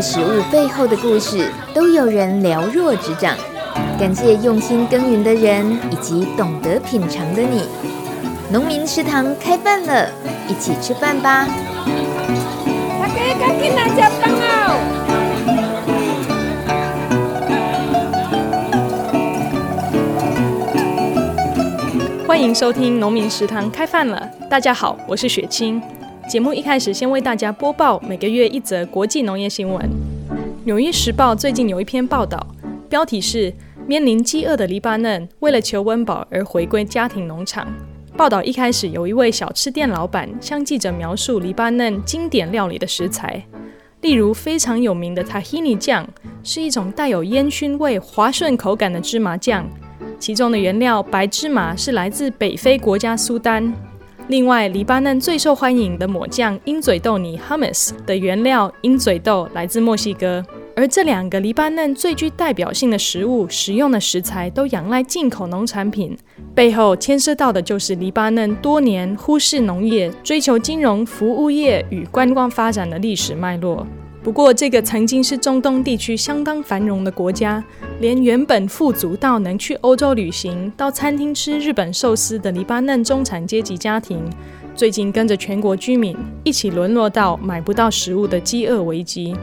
食物背后的故事，都有人了若指掌。感谢用心耕耘的人，以及懂得品尝的你。农民食堂开饭了，一起吃饭吧！大家赶紧来吃饭哦！欢迎收听农民食堂开饭了。大家好，我是雪清。节目一开始，先为大家播报每个月一则国际农业新闻。纽约时报最近有一篇报道，标题是。面临饥饿的黎巴嫩，为了求温饱而回归家庭农场。报道一开始，有一位小吃店老板向记者描述黎巴嫩经典料理的食材，例如非常有名的塔希尼酱，是一种带有烟熏味、滑顺口感的芝麻酱，其中的原料白芝麻是来自北非国家苏丹。另外，黎巴嫩最受欢迎的抹酱鹰嘴豆泥 （hummus） 的原料鹰嘴豆来自墨西哥。而这两个黎巴嫩最具代表性的食物，食用的食材都仰赖进口农产品，背后牵涉到的就是黎巴嫩多年忽视农业、追求金融服务业与观光发展的历史脉络。不过，这个曾经是中东地区相当繁荣的国家，连原本富足到能去欧洲旅行、到餐厅吃日本寿司的黎巴嫩中产阶级家庭，最近跟着全国居民一起沦落到买不到食物的饥饿危机。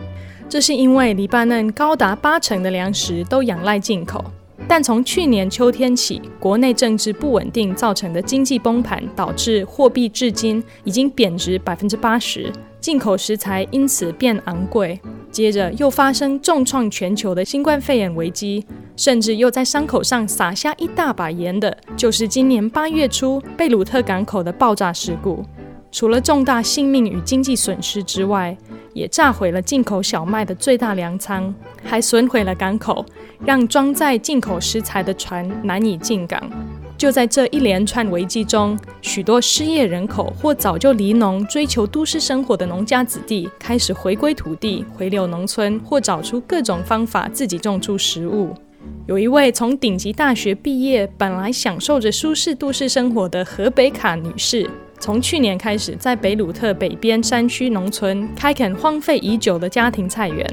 这是因为黎巴嫩高达八成的粮食都仰赖进口，但从去年秋天起，国内政治不稳定造成的经济崩盘，导致货币至今已经贬值百分之八十，进口食材因此变昂贵。接着又发生重创全球的新冠肺炎危机，甚至又在伤口上撒下一大把盐的，就是今年八月初贝鲁特港口的爆炸事故。除了重大性命与经济损失之外，也炸毁了进口小麦的最大粮仓，还损毁了港口，让装载进口食材的船难以进港。就在这一连串危机中，许多失业人口或早就离农追求都市生活的农家子弟开始回归土地，回流农村，或找出各种方法自己种出食物。有一位从顶级大学毕业，本来享受着舒适都市生活的河北卡女士。从去年开始，在北鲁特北边山区农村开垦荒废已久的家庭菜园。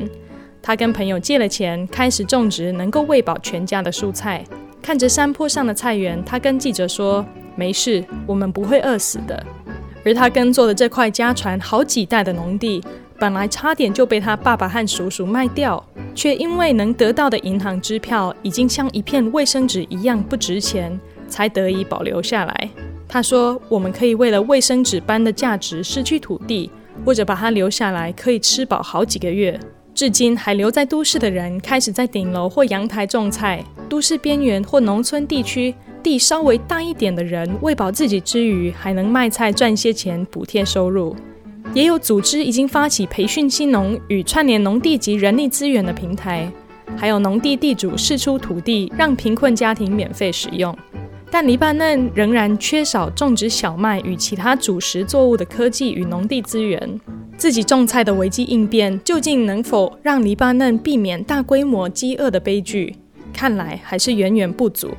他跟朋友借了钱，开始种植能够喂饱全家的蔬菜。看着山坡上的菜园，他跟记者说：“没事，我们不会饿死的。”而他耕作的这块家传好几代的农地，本来差点就被他爸爸和叔叔卖掉，却因为能得到的银行支票已经像一片卫生纸一样不值钱，才得以保留下来。他说：“我们可以为了卫生纸般的价值失去土地，或者把它留下来，可以吃饱好几个月。至今还留在都市的人，开始在顶楼或阳台种菜。都市边缘或农村地区，地稍微大一点的人，喂饱自己之余，还能卖菜赚些钱补贴收入。也有组织已经发起培训新农与串联农地及人力资源的平台，还有农地地主释出土地，让贫困家庭免费使用。”但黎巴嫩仍然缺少种植小麦与其他主食作物的科技与农地资源。自己种菜的危机应变，究竟能否让黎巴嫩避免大规模饥饿的悲剧？看来还是远远不足。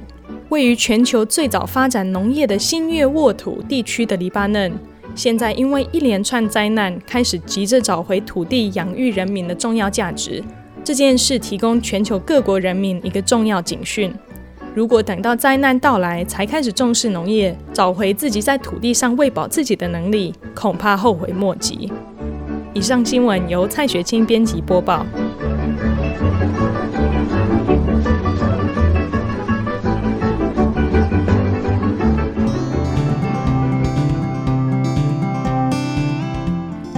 位于全球最早发展农业的新月沃土地区的黎巴嫩，现在因为一连串灾难，开始急着找回土地养育人民的重要价值。这件事提供全球各国人民一个重要警讯。如果等到灾难到来才开始重视农业，找回自己在土地上喂饱自己的能力，恐怕后悔莫及。以上新闻由蔡雪清编辑播报。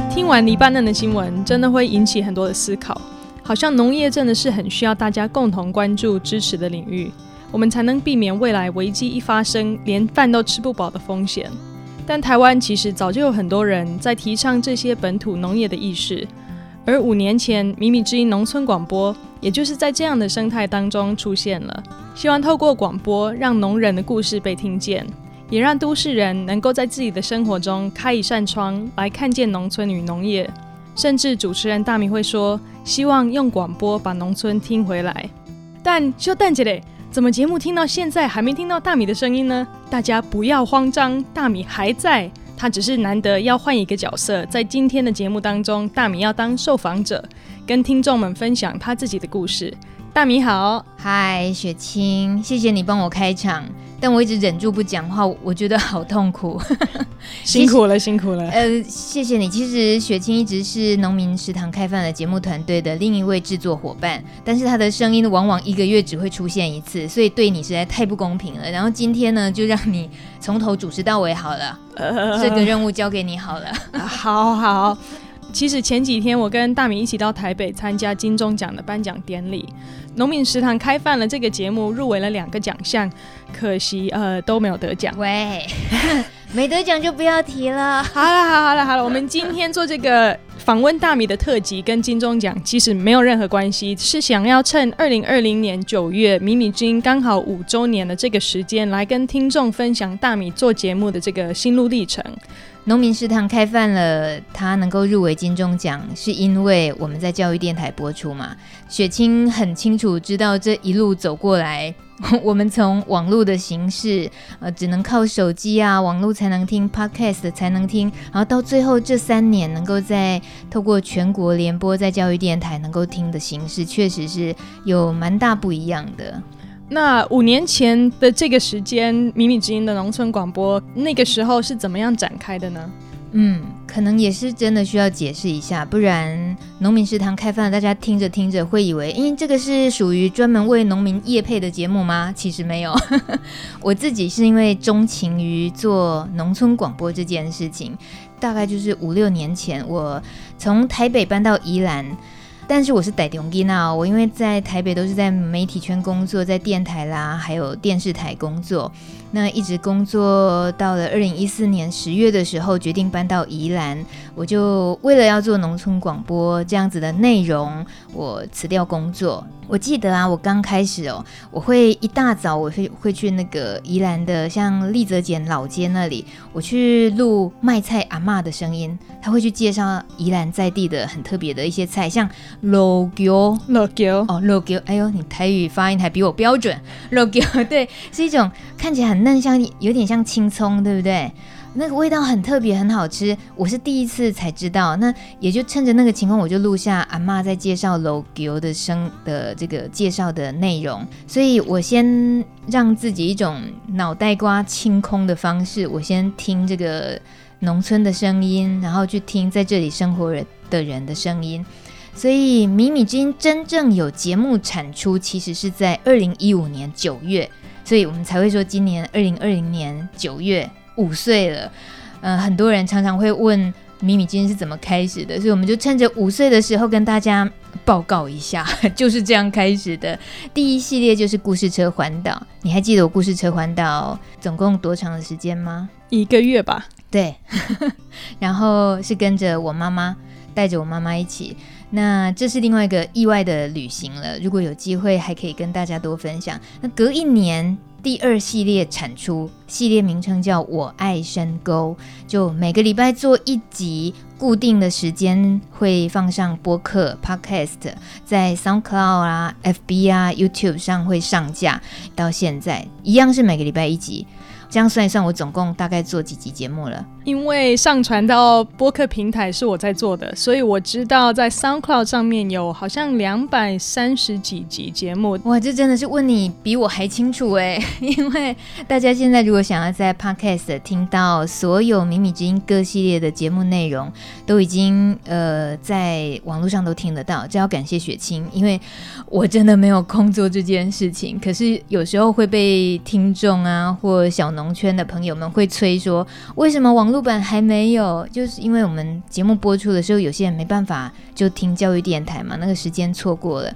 听完黎巴嫩的新闻，真的会引起很多的思考，好像农业真的是很需要大家共同关注、支持的领域。我们才能避免未来危机一发生，连饭都吃不饱的风险。但台湾其实早就有很多人在提倡这些本土农业的意识，而五年前米米之音农村广播，也就是在这样的生态当中出现了。希望透过广播，让农人的故事被听见，也让都市人能够在自己的生活中开一扇窗来看见农村与农业。甚至主持人大米会说，希望用广播把农村听回来。但就等一下。怎么节目听到现在还没听到大米的声音呢？大家不要慌张，大米还在，他只是难得要换一个角色，在今天的节目当中，大米要当受访者，跟听众们分享他自己的故事。大米好，嗨，雪清，谢谢你帮我开场。但我一直忍住不讲话，我觉得好痛苦，辛苦了，辛苦了。呃，谢谢你。其实雪清一直是农民食堂开饭的节目团队的另一位制作伙伴，但是他的声音往往一个月只会出现一次，所以对你实在太不公平了。然后今天呢，就让你从头主持到尾好了，呃、这个任务交给你好了。好好。其实前几天我跟大米一起到台北参加金钟奖的颁奖典礼，农民食堂开饭了这个节目入围了两个奖项，可惜呃都没有得奖。喂，没得奖就不要提了。好了好了好了好了，我们今天做这个访问大米的特辑，跟金钟奖其实没有任何关系，是想要趁二零二零年九月米米君刚好五周年的这个时间，来跟听众分享大米做节目的这个心路历程。农民食堂开饭了，他能够入围金钟奖，是因为我们在教育电台播出嘛。雪清很清楚知道这一路走过来，我们从网络的形式，呃，只能靠手机啊，网络才能听 Podcast 才能听，然后到最后这三年能够在透过全国联播在教育电台能够听的形式，确实是有蛮大不一样的。那五年前的这个时间，米米之音的农村广播那个时候是怎么样展开的呢？嗯，可能也是真的需要解释一下，不然农民食堂开饭，大家听着听着会以为，因为这个是属于专门为农民业配的节目吗？其实没有，我自己是因为钟情于做农村广播这件事情，大概就是五六年前，我从台北搬到宜兰。但是我是台中囡仔，我因为在台北都是在媒体圈工作，在电台啦，还有电视台工作，那一直工作到了二零一四年十月的时候，决定搬到宜兰，我就为了要做农村广播这样子的内容，我辞掉工作。我记得啊，我刚开始哦，我会一大早我会会去那个宜兰的，像立泽简老街那里，我去录卖菜阿嬷的声音，他会去介绍宜兰在地的很特别的一些菜，像老姜，老姜哦，老姜，哎呦，你台语发音还比我标准，老姜，对，是一种看起来很嫩，像有点像青葱，对不对？那个味道很特别，很好吃。我是第一次才知道，那也就趁着那个情况，我就录下阿嬷在介绍老姜的声的这个介绍的内容。所以我先让自己一种脑袋瓜清空的方式，我先听这个农村的声音，然后去听在这里生活人的人的声音。所以米米之音真正有节目产出，其实是在二零一五年九月，所以我们才会说今年二零二零年九月。五岁了，嗯、呃，很多人常常会问米米今天是怎么开始的，所以我们就趁着五岁的时候跟大家报告一下，就是这样开始的。第一系列就是故事车环岛，你还记得我故事车环岛总共多长的时间吗？一个月吧。对，然后是跟着我妈妈，带着我妈妈一起。那这是另外一个意外的旅行了，如果有机会还可以跟大家多分享。那隔一年。第二系列产出，系列名称叫我爱深沟，就每个礼拜做一集，固定的时间会放上播客 Podcast，在 SoundCloud 啊、FB 啊、YouTube 上会上架，到现在一样是每个礼拜一集。这样算一算，我总共大概做几集节目了？因为上传到播客平台是我在做的，所以我知道在 SoundCloud 上面有好像两百三十几集节目。哇，这真的是问你比我还清楚哎！因为大家现在如果想要在 Podcast 听到所有米米之音各系列的节目内容，都已经呃在网络上都听得到。这要感谢雪清，因为我真的没有空做这件事情。可是有时候会被听众啊或小农圈的朋友们会催说，为什么网络版还没有，就是因为我们节目播出的时候，有些人没办法就听教育电台嘛，那个时间错过了。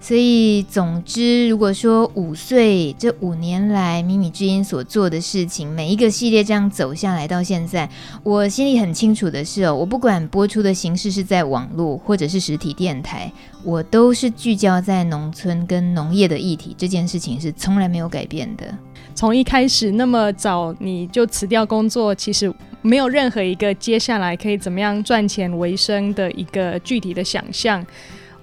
所以，总之，如果说五岁这五年来米米之音所做的事情，每一个系列这样走下来到现在，我心里很清楚的是哦，我不管播出的形式是在网络或者是实体电台，我都是聚焦在农村跟农业的议题，这件事情是从来没有改变的。从一开始那么早你就辞掉工作，其实没有任何一个接下来可以怎么样赚钱为生的一个具体的想象。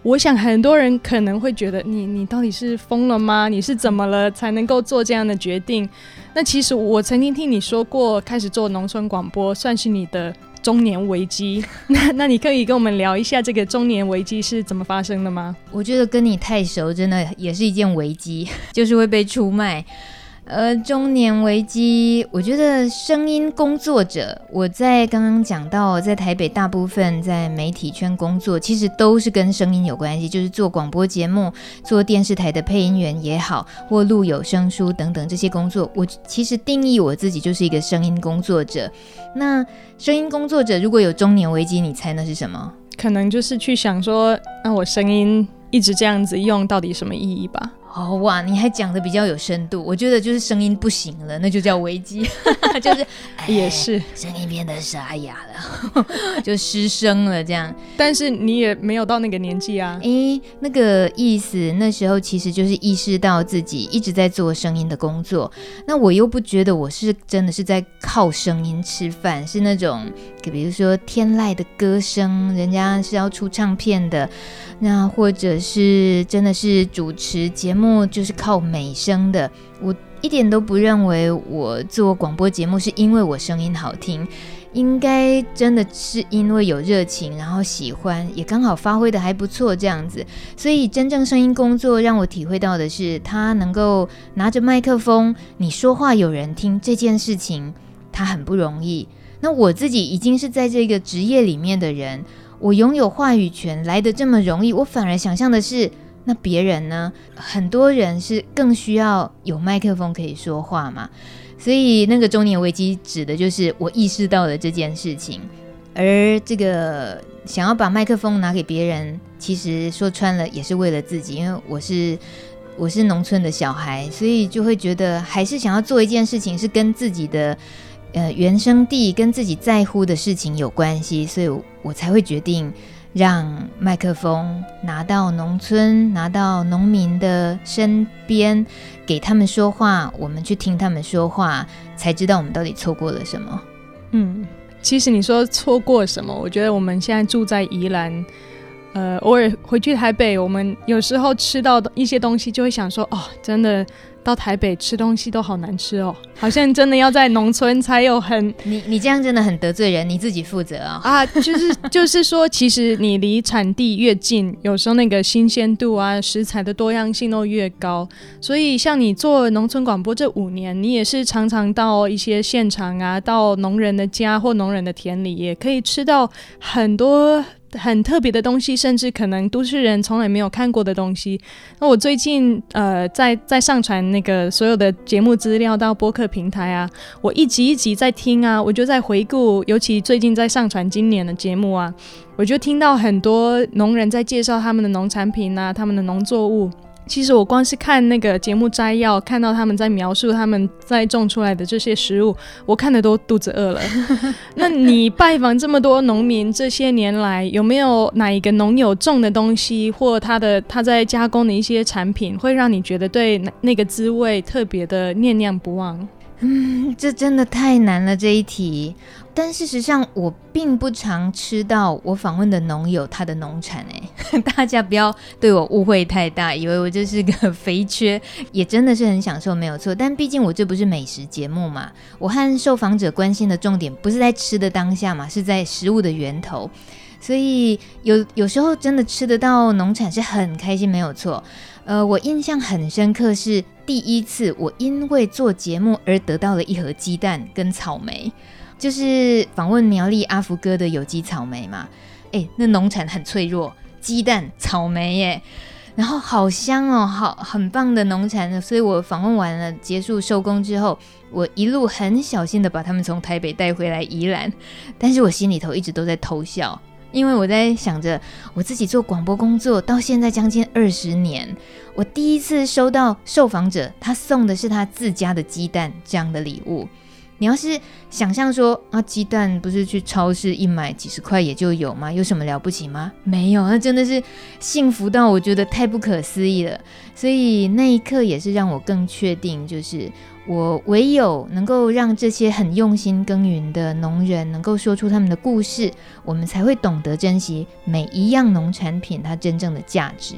我想很多人可能会觉得你你到底是疯了吗？你是怎么了才能够做这样的决定？那其实我曾经听你说过，开始做农村广播算是你的中年危机。那那你可以跟我们聊一下这个中年危机是怎么发生的吗？我觉得跟你太熟，真的也是一件危机，就是会被出卖。呃，中年危机，我觉得声音工作者，我在刚刚讲到，在台北大部分在媒体圈工作，其实都是跟声音有关系，就是做广播节目、做电视台的配音员也好，或录有声书等等这些工作。我其实定义我自己就是一个声音工作者。那声音工作者如果有中年危机，你猜那是什么？可能就是去想说，那我声音一直这样子用，到底什么意义吧？哦哇，你还讲的比较有深度，我觉得就是声音不行了，那就叫危机，就是也是声音变得沙哑了，就失声了这样。但是你也没有到那个年纪啊。诶，那个意思，那时候其实就是意识到自己一直在做声音的工作，那我又不觉得我是真的是在靠声音吃饭，是那种，比如说天籁的歌声，人家是要出唱片的。那或者是真的是主持节目，就是靠美声的。我一点都不认为我做广播节目是因为我声音好听，应该真的是因为有热情，然后喜欢，也刚好发挥得还不错这样子。所以真正声音工作让我体会到的是，他能够拿着麦克风，你说话有人听这件事情，他很不容易。那我自己已经是在这个职业里面的人。我拥有话语权来得这么容易，我反而想象的是，那别人呢？很多人是更需要有麦克风可以说话嘛。所以那个中年危机指的就是我意识到了这件事情，而这个想要把麦克风拿给别人，其实说穿了也是为了自己，因为我是我是农村的小孩，所以就会觉得还是想要做一件事情，是跟自己的。呃，原生地跟自己在乎的事情有关系，所以我才会决定让麦克风拿到农村，拿到农民的身边，给他们说话，我们去听他们说话，才知道我们到底错过了什么。嗯，其实你说错过什么，我觉得我们现在住在宜兰，呃，偶尔回去台北，我们有时候吃到一些东西，就会想说，哦，真的。到台北吃东西都好难吃哦，好像真的要在农村才有很 你你这样真的很得罪人，你自己负责啊、哦、啊，就是就是说，其实你离产地越近，有时候那个新鲜度啊，食材的多样性都越高。所以像你做农村广播这五年，你也是常常到一些现场啊，到农人的家或农人的田里，也可以吃到很多。很特别的东西，甚至可能都市人从来没有看过的东西。那我最近呃，在在上传那个所有的节目资料到播客平台啊，我一集一集在听啊，我就在回顾，尤其最近在上传今年的节目啊，我就听到很多农人在介绍他们的农产品啊，他们的农作物。其实我光是看那个节目摘要，看到他们在描述他们在种出来的这些食物，我看的都肚子饿了。那你拜访这么多农民，这些年来有没有哪一个农友种的东西，或他的他在加工的一些产品，会让你觉得对那那个滋味特别的念念不忘？嗯，这真的太难了这一题。但事实上，我并不常吃到我访问的农友他的农产诶，大家不要对我误会太大，以为我就是个 肥缺，也真的是很享受，没有错。但毕竟我这不是美食节目嘛，我和受访者关心的重点不是在吃的当下嘛，是在食物的源头。所以有有时候真的吃得到农产是很开心，没有错。呃，我印象很深刻是第一次我因为做节目而得到了一盒鸡蛋跟草莓。就是访问苗栗阿福哥的有机草莓嘛，诶，那农产很脆弱，鸡蛋、草莓耶，然后好香哦，好很棒的农产，所以我访问完了结束收工之后，我一路很小心的把他们从台北带回来宜兰，但是我心里头一直都在偷笑，因为我在想着我自己做广播工作到现在将近二十年，我第一次收到受访者他送的是他自家的鸡蛋这样的礼物。你要是想象说啊，鸡蛋不是去超市一买几十块也就有吗？有什么了不起吗？没有，那真的是幸福到我觉得太不可思议了。所以那一刻也是让我更确定，就是。我唯有能够让这些很用心耕耘的农人能够说出他们的故事，我们才会懂得珍惜每一样农产品它真正的价值。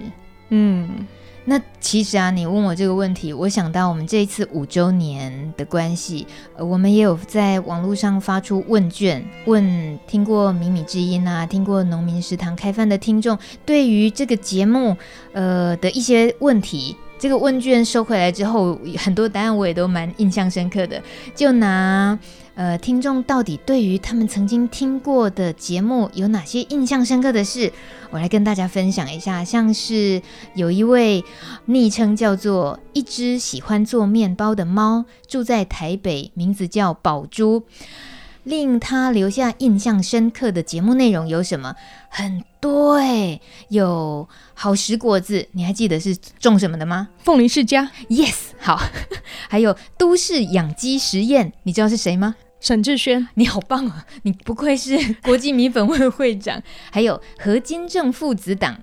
嗯，那其实啊，你问我这个问题，我想到我们这一次五周年的关系，呃，我们也有在网络上发出问卷，问听过米米之音啊，听过农民食堂开饭的听众，对于这个节目呃的一些问题。这个问卷收回来之后，很多答案我也都蛮印象深刻的。就拿呃，听众到底对于他们曾经听过的节目有哪些印象深刻的事，我来跟大家分享一下。像是有一位昵称叫做“一只喜欢做面包的猫”，住在台北，名字叫宝珠。令他留下印象深刻的节目内容有什么？很多哎，有好食果子，你还记得是种什么的吗？凤梨世家，Yes，好。还有都市养鸡实验，你知道是谁吗？沈志轩，你好棒啊！你不愧是国际米粉会会长。还有何金正父子党。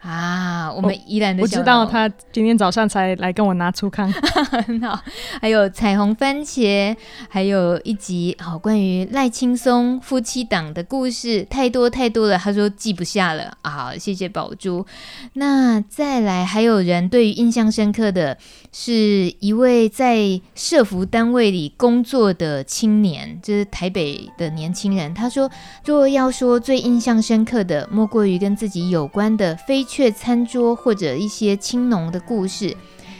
啊，我们宜兰的小、哦、我知道他今天早上才来跟我拿出康，很好。还有彩虹番茄，还有一集好、哦、关于赖青松夫妻档的故事，太多太多了，他说记不下了啊。好，谢谢宝珠。那再来，还有人对于印象深刻的是一位在社福单位里工作的青年，就是台北的年轻人。他说，若要说最印象深刻的，莫过于跟自己有关的非。却餐桌或者一些青农的故事，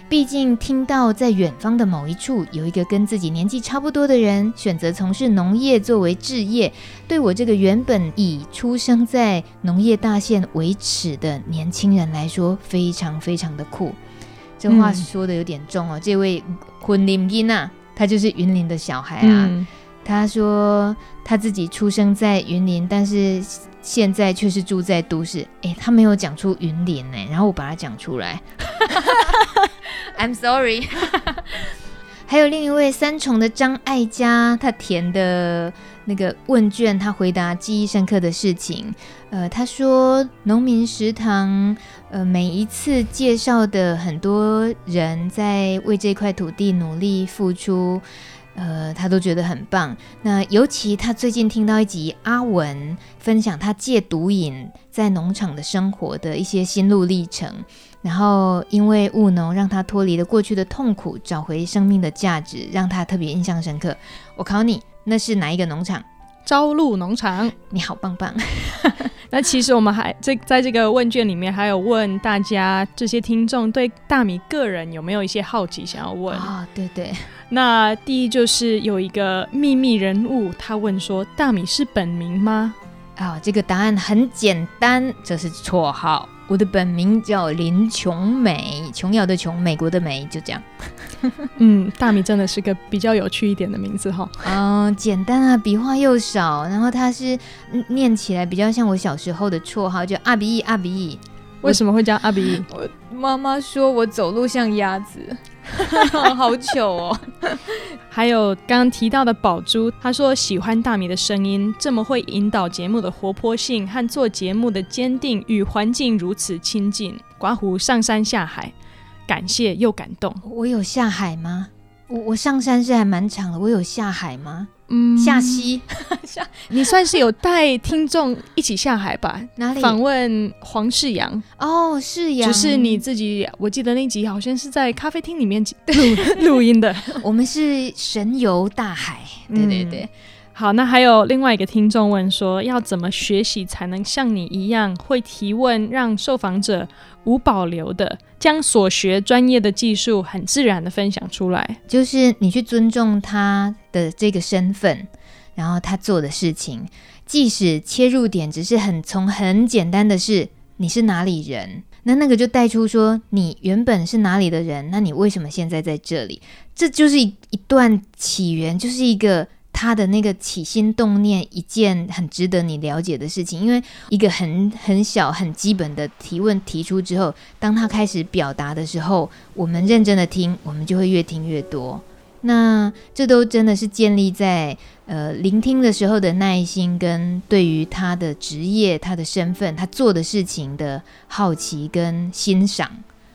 毕竟听到在远方的某一处有一个跟自己年纪差不多的人选择从事农业作为置业，对我这个原本以出生在农业大县为耻的年轻人来说，非常非常的酷。这话说的有点重哦，嗯、这位昆林英啊，他就是云林的小孩啊。嗯、他说他自己出生在云林，但是。现在却是住在都市，诶，他没有讲出云林呢，然后我把它讲出来，I'm sorry。还有另一位三重的张爱嘉，他填的那个问卷，他回答记忆深刻的事情。呃，他说农民食堂，呃，每一次介绍的很多人在为这块土地努力付出。呃，他都觉得很棒。那尤其他最近听到一集阿文分享他戒毒瘾在农场的生活的一些心路历程，然后因为务农让他脱离了过去的痛苦，找回生命的价值，让他特别印象深刻。我考你，那是哪一个农场？朝露农场。你好棒棒。那其实我们还这在这个问卷里面还有问大家，这些听众对大米个人有没有一些好奇想要问啊？哦，对对。那第一就是有一个秘密人物，他问说：“大米是本名吗？”啊、哦，这个答案很简单，这是绰号。我的本名叫林琼美，琼瑶的琼，美国的美，就这样。嗯，大米真的是个比较有趣一点的名字哈。嗯，简单啊，笔画又少，然后它是念起来比较像我小时候的绰号，叫阿比阿比。为什么会叫阿比？我妈妈说我走路像鸭子。好糗哦！还有刚刚提到的宝珠，他说喜欢大米的声音，这么会引导节目的活泼性和做节目的坚定，与环境如此亲近。刮胡上山下海，感谢又感动。我有下海吗？我我上山是还蛮长的，我有下海吗？嗯，下溪，下你算是有带听众一起下海吧？哪里？访问黄世阳哦，世阳，就是你自己。我记得那集好像是在咖啡厅里面录 录音的。我们是神游大海，对 对对。嗯好，那还有另外一个听众问说，要怎么学习才能像你一样会提问，让受访者无保留的将所学专业的技术很自然的分享出来？就是你去尊重他的这个身份，然后他做的事情，即使切入点只是很从很简单的是你是哪里人，那那个就带出说你原本是哪里的人，那你为什么现在在这里？这就是一一段起源，就是一个。他的那个起心动念，一件很值得你了解的事情，因为一个很很小、很基本的提问提出之后，当他开始表达的时候，我们认真的听，我们就会越听越多。那这都真的是建立在呃聆听的时候的耐心，跟对于他的职业、他的身份、他做的事情的好奇跟欣赏，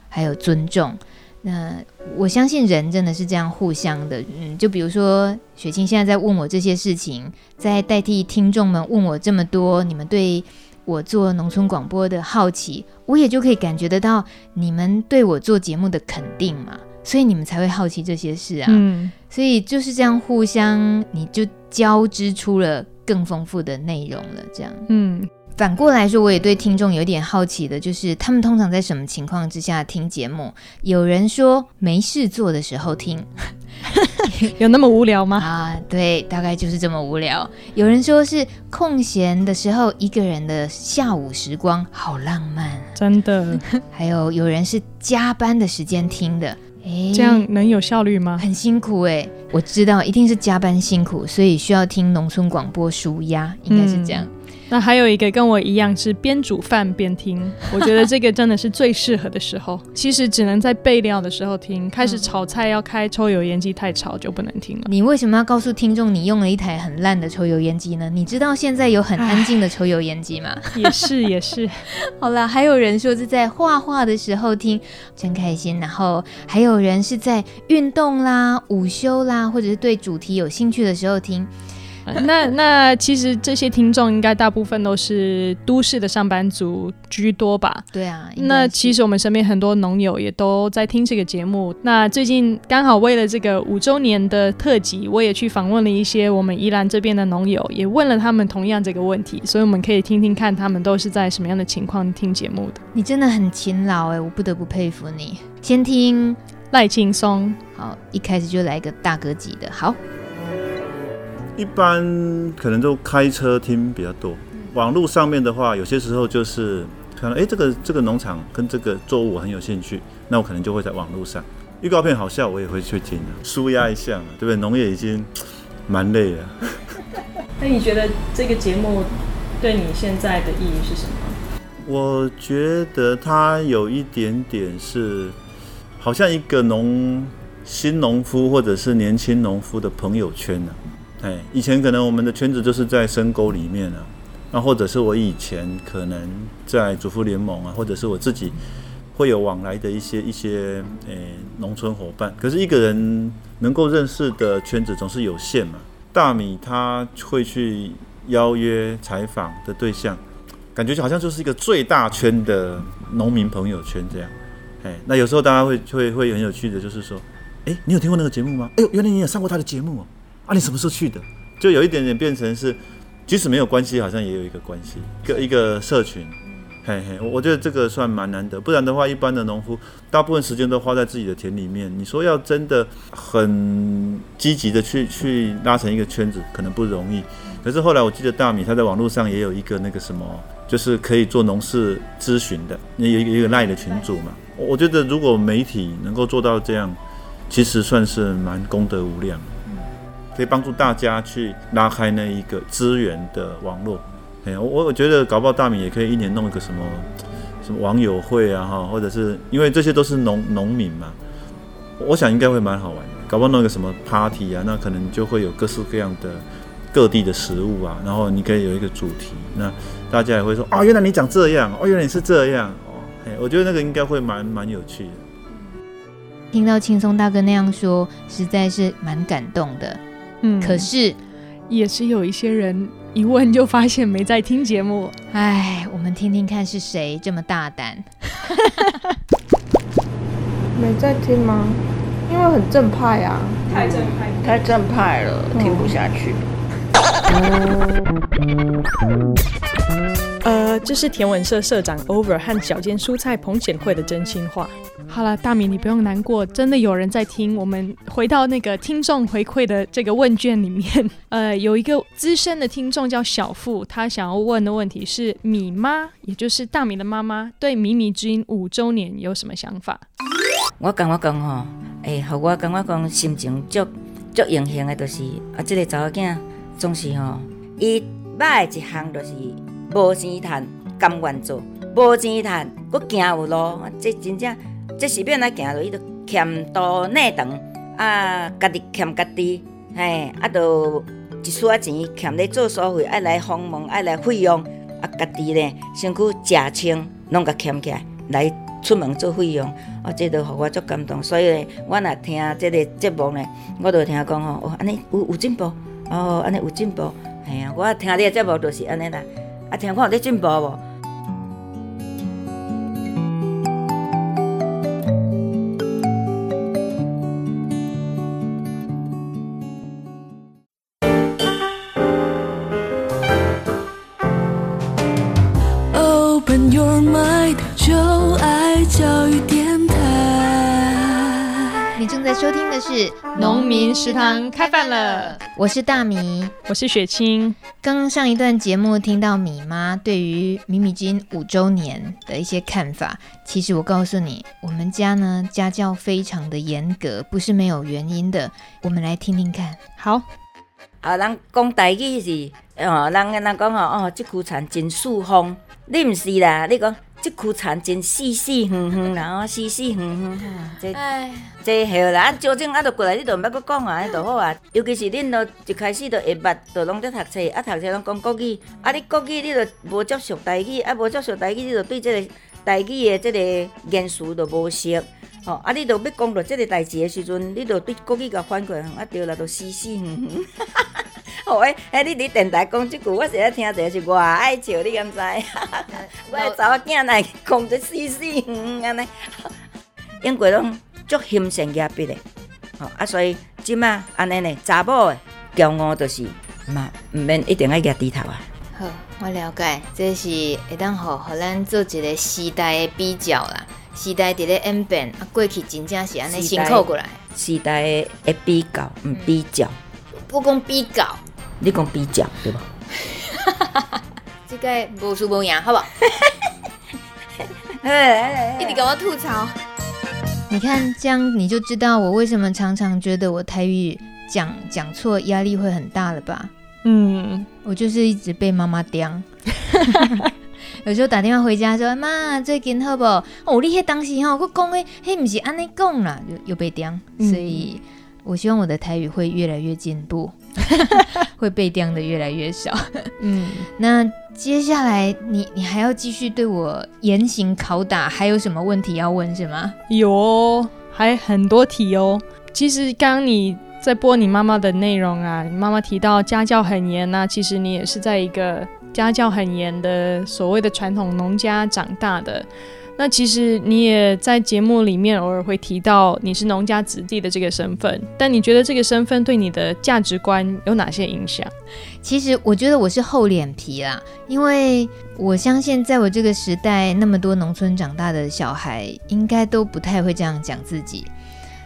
还有尊重。那我相信人真的是这样互相的。嗯，就比如说雪清现在在问我这些事情，在代替听众们问我这么多，你们对我做农村广播的好奇，我也就可以感觉得到你们对我做节目的肯定嘛。所以你们才会好奇这些事啊，嗯，所以就是这样互相，你就交织出了更丰富的内容了，这样，嗯。反过来说，我也对听众有点好奇的，就是他们通常在什么情况之下听节目？有人说没事做的时候听，有那么无聊吗？啊，对，大概就是这么无聊。有人说是空闲的时候，一个人的下午时光，好浪漫，真的。还有有人是加班的时间听的。诶，这样能有效率吗？很辛苦诶，我知道一定是加班辛苦，所以需要听农村广播舒压，应该是这样。嗯那还有一个跟我一样是边煮饭边听，我觉得这个真的是最适合的时候。其实只能在备料的时候听，开始炒菜要开抽油烟机太吵就不能听了。你为什么要告诉听众你用了一台很烂的抽油烟机呢？你知道现在有很安静的抽油烟机吗？也 是也是。好了，还有人说是在画画的时候听，真开心。然后还有人是在运动啦、午休啦，或者是对主题有兴趣的时候听。那那其实这些听众应该大部分都是都市的上班族居多吧？对啊。那其实我们身边很多农友也都在听这个节目。那最近刚好为了这个五周年的特辑，我也去访问了一些我们宜兰这边的农友，也问了他们同样这个问题，所以我们可以听听看他们都是在什么样的情况听节目的。你真的很勤劳哎，我不得不佩服你。先听赖青松，好，一开始就来个大哥级的，好。一般可能都开车听比较多，网络上面的话，有些时候就是可能哎，这个这个农场跟这个作物我很有兴趣，那我可能就会在网络上预告片好笑，我也会去听，舒压一下嘛，对不对？农业已经蛮累了。那你觉得这个节目对你现在的意义是什么？我觉得它有一点点是，好像一个农新农夫或者是年轻农夫的朋友圈呢、啊。哎，以前可能我们的圈子就是在深沟里面啊，那或者是我以前可能在主妇联盟啊，或者是我自己会有往来的一些一些诶农村伙伴。可是一个人能够认识的圈子总是有限嘛。大米他会去邀约采访的对象，感觉就好像就是一个最大圈的农民朋友圈这样。哎，那有时候大家会会会很有趣的，就是说，哎，你有听过那个节目吗？哎呦，原来你也上过他的节目哦。啊，你什么时候去的？就有一点点变成是，即使没有关系，好像也有一个关系，一个一个社群。嘿嘿，我觉得这个算蛮难得，不然的话，一般的农夫大部分时间都花在自己的田里面。你说要真的很积极的去去拉成一个圈子，可能不容易。可是后来我记得大米他在网络上也有一个那个什么，就是可以做农事咨询的，有一个一个赖的群组嘛。我觉得如果媒体能够做到这样，其实算是蛮功德无量。可以帮助大家去拉开那一个资源的网络。哎，我我觉得搞不好大米也可以一年弄一个什么什么网友会啊，哈，或者是因为这些都是农农民嘛，我想应该会蛮好玩的。搞不好弄一个什么 party 啊，那可能就会有各式各样的各地的食物啊，然后你可以有一个主题，那大家也会说哦，原来你讲这样，哦，原来你是这样，哦，哎，我觉得那个应该会蛮蛮有趣的。听到青松大哥那样说，实在是蛮感动的。嗯，可是也是有一些人一问就发现没在听节目。哎，我们听听看是谁这么大胆？没在听吗？因为很正派啊，太正派，太正派了，嗯、听不下去。呃，这是田文社社长 Over 和小间蔬菜彭显惠的真心话。好了，大米，你不用难过，真的有人在听。我们回到那个听众回馈的这个问卷里面，呃，有一个资深的听众叫小付，他想要问的问题是：米妈，也就是大米的妈妈，对米米之音五周年有什么想法？我跟我讲吼，哎，和我跟我讲心情足足荣幸的，就是啊，这个查某囝总是吼，伊买一项就是无钱赚，甘愿做，无钱赚，佫行有路，这真正。这是变来行路，伊都欠多内长，啊，家己欠家己，嘿，啊，都一撮仔钱欠咧做所费，爱来访问，爱来费用，啊，家己咧身躯食穿，拢甲欠起来，来出门做费用，啊，这都互我足感动。所以咧，我若听这个节目咧，我都听讲吼，哦，安尼有有进步，哦，安尼有进步，嘿啊，我听你个节目就是安尼啦，啊，听看有咧进步无？收听的是《农民食堂开饭了》，我是大米，我是雪清。刚刚上一段节目听到米妈对于米米金五周年的一些看法，其实我告诉你，我们家呢家教非常的严格，不是没有原因的。我们来听听看。好，啊，人讲台语是，哦，人人讲哦，哦，这区田真四方，你唔是啦，你讲。这区田真四四方方啦，哦，四四方方，这这好啦，啊，纠正啊，就过来，你都毋捌搁讲啊，就好啊。尤其是恁都一开始都会捌，都拢在读册，啊，读册拢讲国语，啊，你国语你都无接触台语，啊，无接触台语，你就对这个台语的这个言辞都无熟，吼，啊，你就要讲到这个代志的时阵，你就对国语甲反过，啊，对啦，就四四方方。好诶，哎，你伫电台讲即句，我是咧听者是偌爱笑，你敢知？我诶查某囝来讲这死死远安尼，英国拢足心善压迫的，吼啊，所以即马安尼呢，查某诶骄傲就是嘛，毋免一定爱压低头啊。好，我了解，这是会当互互咱做一个时代诶比较啦，时代伫咧演变，啊，过去真正是安尼辛苦过来，时代诶比较，毋比较，不讲比较。你讲比较对吧？这个无输无赢，好不好？一直跟我吐槽。你看，这样你就知道我为什么常常觉得我台语讲讲错，压力会很大了吧？嗯，我就是一直被妈妈刁。有时候打电话回家说：“妈，最近好不好？”哦，你迄当时吼，我讲诶，迄不是安尼讲啦，又又被刁。嗯、所以我希望我的台语会越来越进步。会被刁的越来越少。嗯，那接下来你你还要继续对我严刑拷打，还有什么问题要问是吗？有，还很多题哦。其实刚刚你在播你妈妈的内容啊，你妈妈提到家教很严呐，其实你也是在一个家教很严的所谓的传统农家长大的。那其实你也在节目里面偶尔会提到你是农家子弟的这个身份，但你觉得这个身份对你的价值观有哪些影响？其实我觉得我是厚脸皮啦，因为我相信在我这个时代，那么多农村长大的小孩应该都不太会这样讲自己。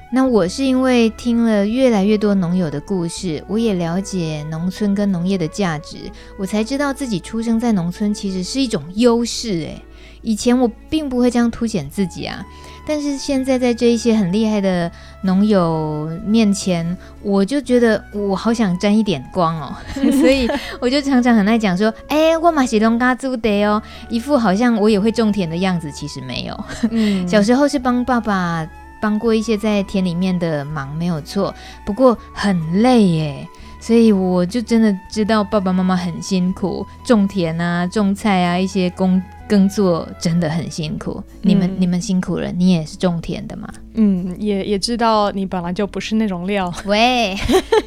那我是因为听了越来越多农友的故事，我也了解农村跟农业的价值，我才知道自己出生在农村其实是一种优势诶。以前我并不会这样凸显自己啊，但是现在在这一些很厉害的农友面前，我就觉得我好想沾一点光哦，所以我就常常很爱讲说，哎、欸，我马西龙嘎租得哦，一副好像我也会种田的样子，其实没有。嗯，小时候是帮爸爸帮过一些在田里面的忙，没有错，不过很累耶，所以我就真的知道爸爸妈妈很辛苦，种田啊，种菜啊，一些工。耕作真的很辛苦，你们、嗯、你们辛苦了，你也是种田的嘛？嗯，也也知道你本来就不是那种料，喂，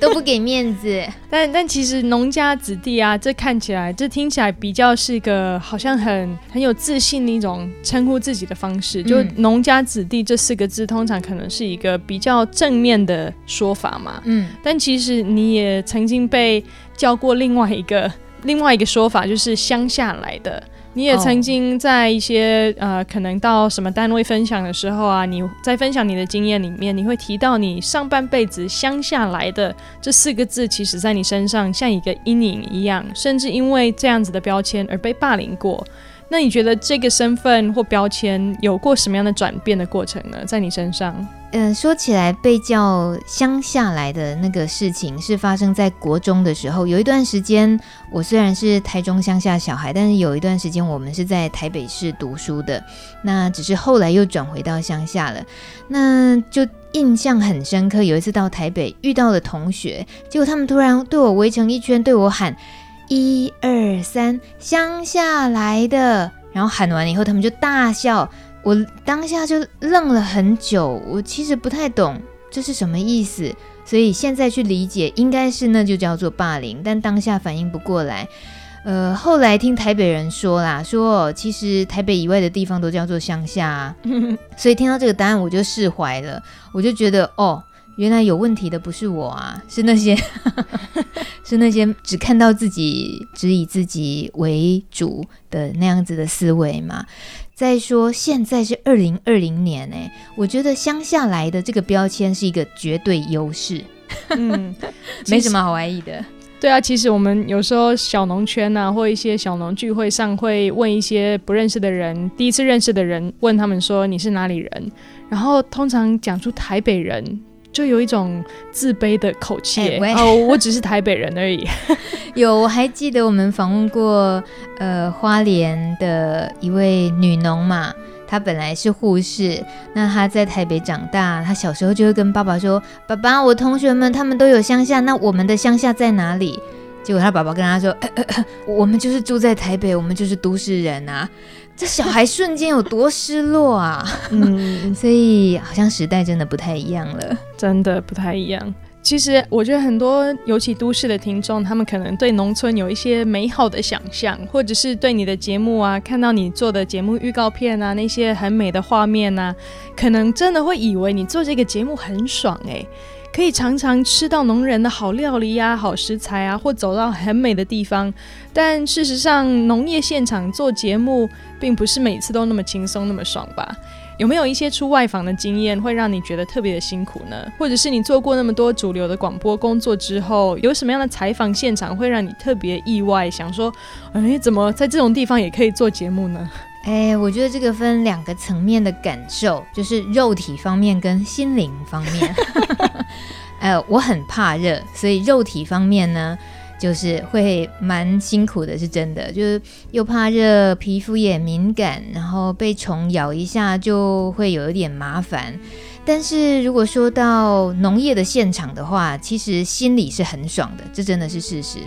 都不给面子。但但其实农家子弟啊，这看起来，这听起来比较是一个好像很很有自信的一种称呼自己的方式。就农家子弟这四个字，通常可能是一个比较正面的说法嘛。嗯，但其实你也曾经被叫过另外一个另外一个说法，就是乡下来的。你也曾经在一些、呃，可能到什么单位分享的时候啊，你在分享你的经验里面，你会提到你上半辈子乡下来的这四个字，其实在你身上像一个阴影一样，甚至因为这样子的标签而被霸凌过。那你觉得这个身份或标签有过什么样的转变的过程呢？在你身上？嗯、呃，说起来被叫乡下来的那个事情，是发生在国中的时候。有一段时间，我虽然是台中乡下小孩，但是有一段时间我们是在台北市读书的。那只是后来又转回到乡下了。那就印象很深刻。有一次到台北遇到了同学，结果他们突然对我围成一圈，对我喊“一二三，乡下来的”，然后喊完了以后，他们就大笑。我当下就愣了很久，我其实不太懂这是什么意思，所以现在去理解，应该是那就叫做霸凌，但当下反应不过来。呃，后来听台北人说啦，说其实台北以外的地方都叫做乡下啊，所以听到这个答案我就释怀了，我就觉得哦，原来有问题的不是我啊，是那些 是那些只看到自己、只以自己为主的那样子的思维嘛。再说，现在是二零二零年哎，我觉得乡下来的这个标签是一个绝对优势，嗯，没什么好怀疑的。对啊，其实我们有时候小农圈啊，或一些小农聚会上，会问一些不认识的人，第一次认识的人，问他们说你是哪里人，然后通常讲出台北人。就有一种自卑的口气、欸，哦，我只是台北人而已。有，我还记得我们访问过，呃，花莲的一位女农嘛，她本来是护士，那她在台北长大，她小时候就会跟爸爸说：“爸爸，我同学们他们都有乡下，那我们的乡下在哪里？”结果她爸爸跟她说：“呃呃呃，我们就是住在台北，我们就是都市人啊。”这小孩瞬间有多失落啊！嗯，所以好像时代真的不太一样了，真的不太一样。其实我觉得很多尤其都市的听众，他们可能对农村有一些美好的想象，或者是对你的节目啊，看到你做的节目预告片啊，那些很美的画面啊，可能真的会以为你做这个节目很爽诶。可以常常吃到农人的好料理呀、啊、好食材啊，或走到很美的地方。但事实上，农业现场做节目，并不是每次都那么轻松、那么爽吧？有没有一些出外访的经验，会让你觉得特别的辛苦呢？或者是你做过那么多主流的广播工作之后，有什么样的采访现场会让你特别意外，想说，哎，怎么在这种地方也可以做节目呢？哎，我觉得这个分两个层面的感受，就是肉体方面跟心灵方面。呃，我很怕热，所以肉体方面呢，就是会蛮辛苦的，是真的，就是又怕热，皮肤也敏感，然后被虫咬一下就会有一点麻烦。但是如果说到农业的现场的话，其实心里是很爽的，这真的是事实。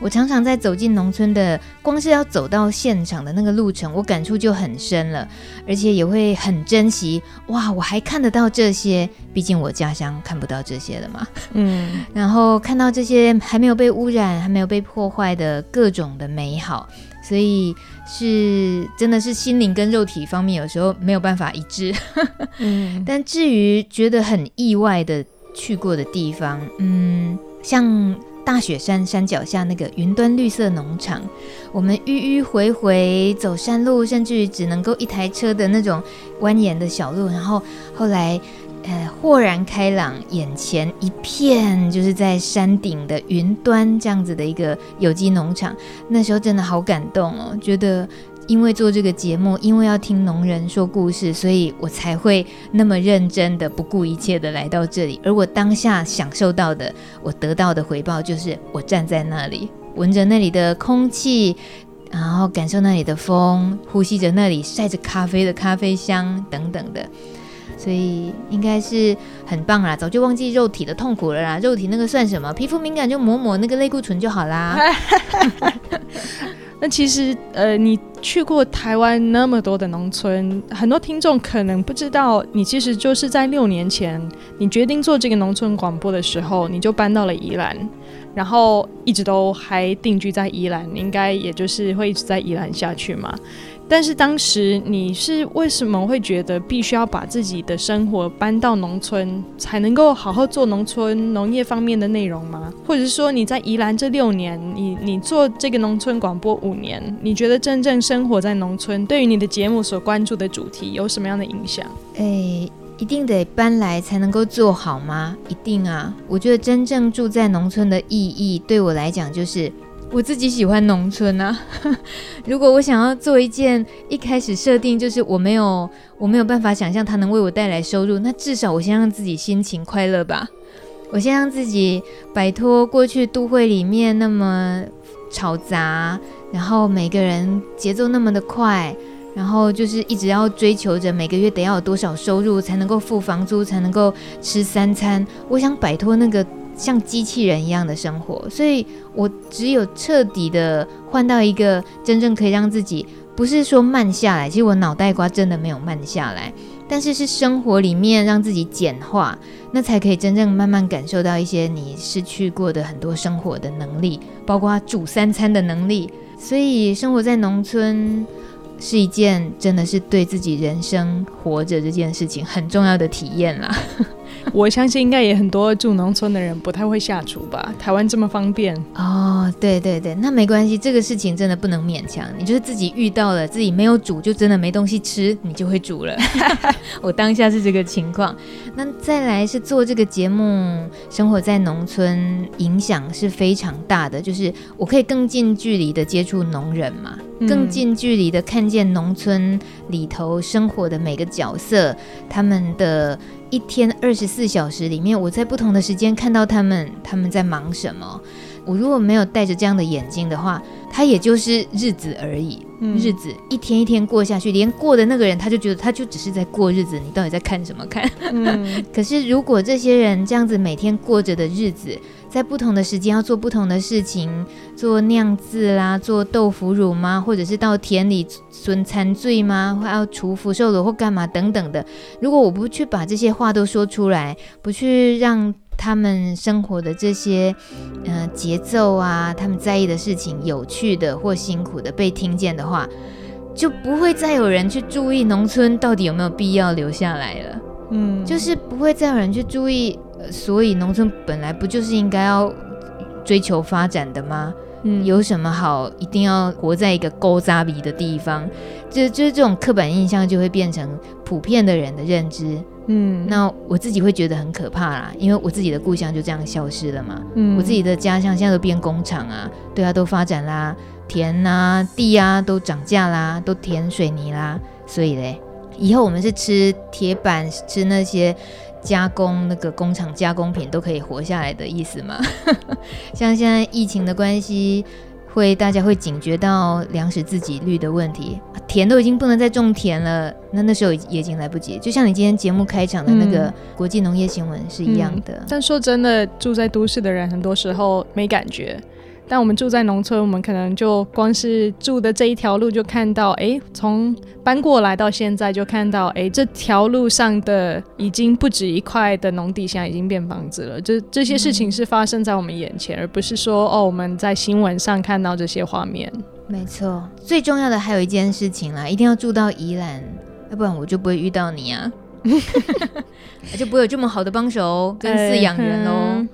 我常常在走进农村的，光是要走到现场的那个路程，我感触就很深了，而且也会很珍惜。哇，我还看得到这些，毕竟我家乡看不到这些了嘛。嗯，然后看到这些还没有被污染、还没有被破坏的各种的美好，所以是真的是心灵跟肉体方面有时候没有办法一致。嗯，但至于觉得很意外的去过的地方，嗯，像。大雪山山脚下那个云端绿色农场，我们迂迂回回走山路，甚至于只能够一台车的那种蜿蜒的小路，然后后来呃豁然开朗，眼前一片就是在山顶的云端这样子的一个有机农场，那时候真的好感动哦，觉得。因为做这个节目，因为要听农人说故事，所以我才会那么认真的、不顾一切的来到这里。而我当下享受到的，我得到的回报，就是我站在那里，闻着那里的空气，然后感受那里的风，呼吸着那里晒着咖啡的咖啡香等等的，所以应该是很棒啦。早就忘记肉体的痛苦了啦，肉体那个算什么？皮肤敏感就抹抹那个类固醇就好啦。那其实，呃，你去过台湾那么多的农村，很多听众可能不知道，你其实就是在六年前，你决定做这个农村广播的时候，你就搬到了宜兰，然后一直都还定居在宜兰，应该也就是会一直在宜兰下去嘛。但是当时你是为什么会觉得必须要把自己的生活搬到农村，才能够好好做农村农业方面的内容吗？或者是说你在宜兰这六年，你你做这个农村广播五年，你觉得真正生活在农村，对于你的节目所关注的主题有什么样的影响？诶，一定得搬来才能够做好吗？一定啊！我觉得真正住在农村的意义，对我来讲就是。我自己喜欢农村啊。如果我想要做一件一开始设定就是我没有我没有办法想象它能为我带来收入，那至少我先让自己心情快乐吧。我先让自己摆脱过去都会里面那么吵杂，然后每个人节奏那么的快，然后就是一直要追求着每个月得要有多少收入才能够付房租，才能够吃三餐。我想摆脱那个。像机器人一样的生活，所以我只有彻底的换到一个真正可以让自己不是说慢下来，其实我脑袋瓜真的没有慢下来，但是是生活里面让自己简化，那才可以真正慢慢感受到一些你失去过的很多生活的能力，包括煮三餐的能力。所以生活在农村是一件真的是对自己人生活着这件事情很重要的体验啦。我相信应该也很多住农村的人不太会下厨吧？台湾这么方便哦，对对对，那没关系，这个事情真的不能勉强。你就是自己遇到了，自己没有煮，就真的没东西吃，你就会煮了。我当下是这个情况。那再来是做这个节目，生活在农村，影响是非常大的，就是我可以更近距离的接触农人嘛，嗯、更近距离的看见农村里头生活的每个角色，他们的。一天二十四小时里面，我在不同的时间看到他们，他们在忙什么。我如果没有戴着这样的眼睛的话，他也就是日子而已。嗯、日子一天一天过下去，连过的那个人他就觉得他就只是在过日子。你到底在看什么看？嗯、可是如果这些人这样子每天过着的日子，在不同的时间要做不同的事情，做酿制啦，做豆腐乳吗？或者是到田里损残罪吗？或要除福寿螺或干嘛等等的。如果我不去把这些话都说出来，不去让他们生活的这些呃节奏啊，他们在意的事情，有趣的或辛苦的被听见的话，就不会再有人去注意农村到底有没有必要留下来了。嗯，就是不会再有人去注意。所以农村本来不就是应该要追求发展的吗？嗯，有什么好一定要活在一个勾扎比的地方？就就是这种刻板印象就会变成普遍的人的认知。嗯，那我自己会觉得很可怕啦，因为我自己的故乡就这样消失了嘛。嗯，我自己的家乡现在都变工厂啊，对啊，都发展啦，田啊地啊都涨价啦，都填水泥啦，所以嘞，以后我们是吃铁板，吃那些。加工那个工厂加工品都可以活下来的意思吗？像现在疫情的关系，会大家会警觉到粮食自给率的问题，田都已经不能再种田了，那那时候也已经来不及。就像你今天节目开场的那个国际农业新闻是一样的。嗯嗯。但说真的，住在都市的人很多时候没感觉。但我们住在农村，我们可能就光是住的这一条路就看到，哎，从搬过来到现在就看到，哎，这条路上的已经不止一块的农地，现在已经变房子了。这这些事情是发生在我们眼前，而不是说哦我们在新闻上看到这些画面。没错，最重要的还有一件事情啦，一定要住到宜兰，要不然我就不会遇到你啊，就不会有这么好的帮手跟饲养员哦。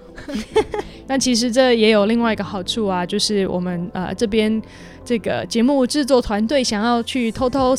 那其实这也有另外一个好处啊，就是我们呃这边这个节目制作团队想要去偷偷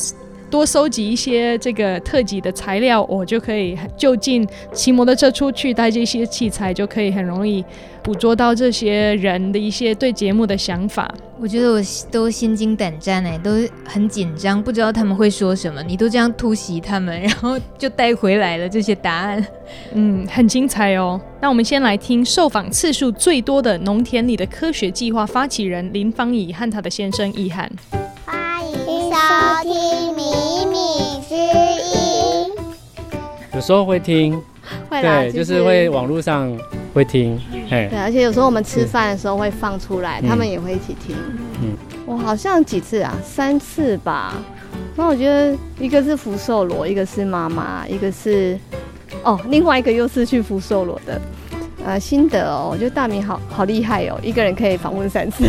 多收集一些这个特辑的材料，我就可以就近骑摩托车出去带这些器材，就可以很容易捕捉到这些人的一些对节目的想法。我觉得我都心惊胆战哎，都很紧张，不知道他们会说什么。你都这样突袭他们，然后就带回来了这些答案，嗯，很精彩哦。那我们先来听受访次数最多的农田里的科学计划发起人林芳怡和他的先生易翰。欢迎收听米米之音。有时候会听，会啦对，就是会网络上。会听，对，而且有时候我们吃饭的时候会放出来，他们也会一起听。嗯，我好像几次啊，三次吧。那我觉得一个是福寿螺，一个是妈妈，一个是哦，另外一个又是去福寿螺的。呃，心得哦，我觉得大明好好厉害哦，一个人可以访问三次，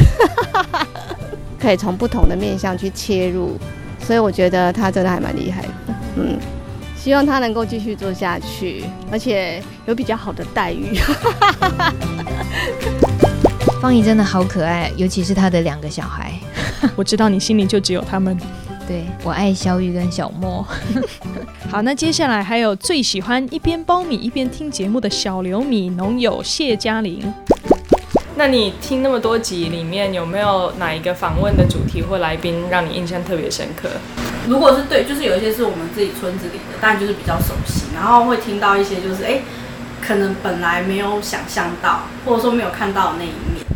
可以从不同的面向去切入，所以我觉得他真的还蛮厉害的。嗯。希望他能够继续做下去，而且有比较好的待遇。方怡真的好可爱，尤其是他的两个小孩。我知道你心里就只有他们。对，我爱小雨跟小莫。好，那接下来还有最喜欢一边苞米一边听节目的小刘米农友谢嘉玲。那你听那么多集里面，有没有哪一个访问的主题或来宾让你印象特别深刻？如果是对，就是有一些是我们自己村子里的，但就是比较熟悉，然后会听到一些就是哎、可能本来没有想象到，或者说没有看到的那一面，